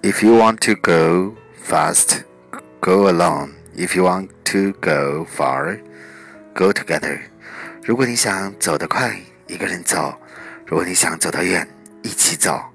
If you want to go fast, go alone. If you want to go far, go together. 如果你想走得快，一个人走；如果你想走得远，一起走。